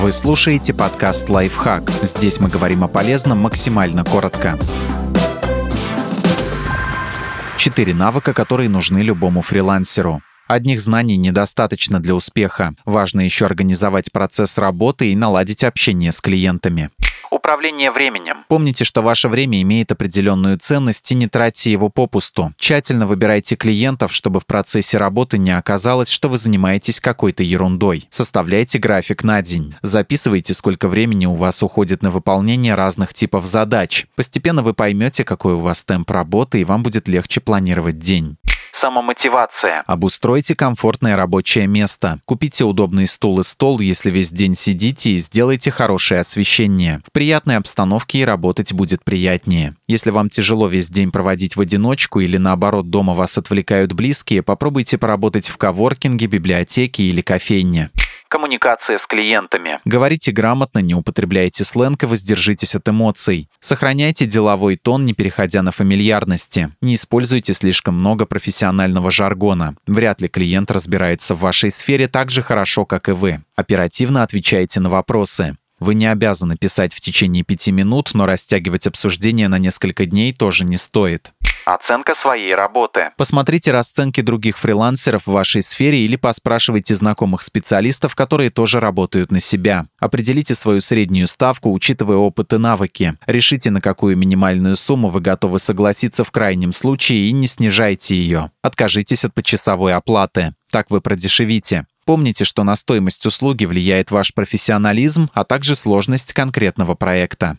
Вы слушаете подкаст «Лайфхак». Здесь мы говорим о полезном максимально коротко. Четыре навыка, которые нужны любому фрилансеру. Одних знаний недостаточно для успеха. Важно еще организовать процесс работы и наладить общение с клиентами. Управление временем. Помните, что ваше время имеет определенную ценность и не тратьте его попусту. Тщательно выбирайте клиентов, чтобы в процессе работы не оказалось, что вы занимаетесь какой-то ерундой. Составляйте график на день. Записывайте, сколько времени у вас уходит на выполнение разных типов задач. Постепенно вы поймете, какой у вас темп работы, и вам будет легче планировать день. Самомотивация. Обустройте комфортное рабочее место. Купите удобный стул и стол, если весь день сидите, и сделайте хорошее освещение. В приятной обстановке и работать будет приятнее. Если вам тяжело весь день проводить в одиночку или наоборот дома вас отвлекают близкие, попробуйте поработать в коворкинге, библиотеке или кофейне. Коммуникация с клиентами. Говорите грамотно, не употребляйте сленг и воздержитесь от эмоций. Сохраняйте деловой тон, не переходя на фамильярности. Не используйте слишком много профессионального жаргона. Вряд ли клиент разбирается в вашей сфере так же хорошо, как и вы. Оперативно отвечайте на вопросы. Вы не обязаны писать в течение пяти минут, но растягивать обсуждение на несколько дней тоже не стоит. Оценка своей работы. Посмотрите расценки других фрилансеров в вашей сфере или поспрашивайте знакомых специалистов, которые тоже работают на себя. Определите свою среднюю ставку, учитывая опыт и навыки. Решите, на какую минимальную сумму вы готовы согласиться в крайнем случае и не снижайте ее. Откажитесь от почасовой оплаты. Так вы продешевите. Помните, что на стоимость услуги влияет ваш профессионализм, а также сложность конкретного проекта.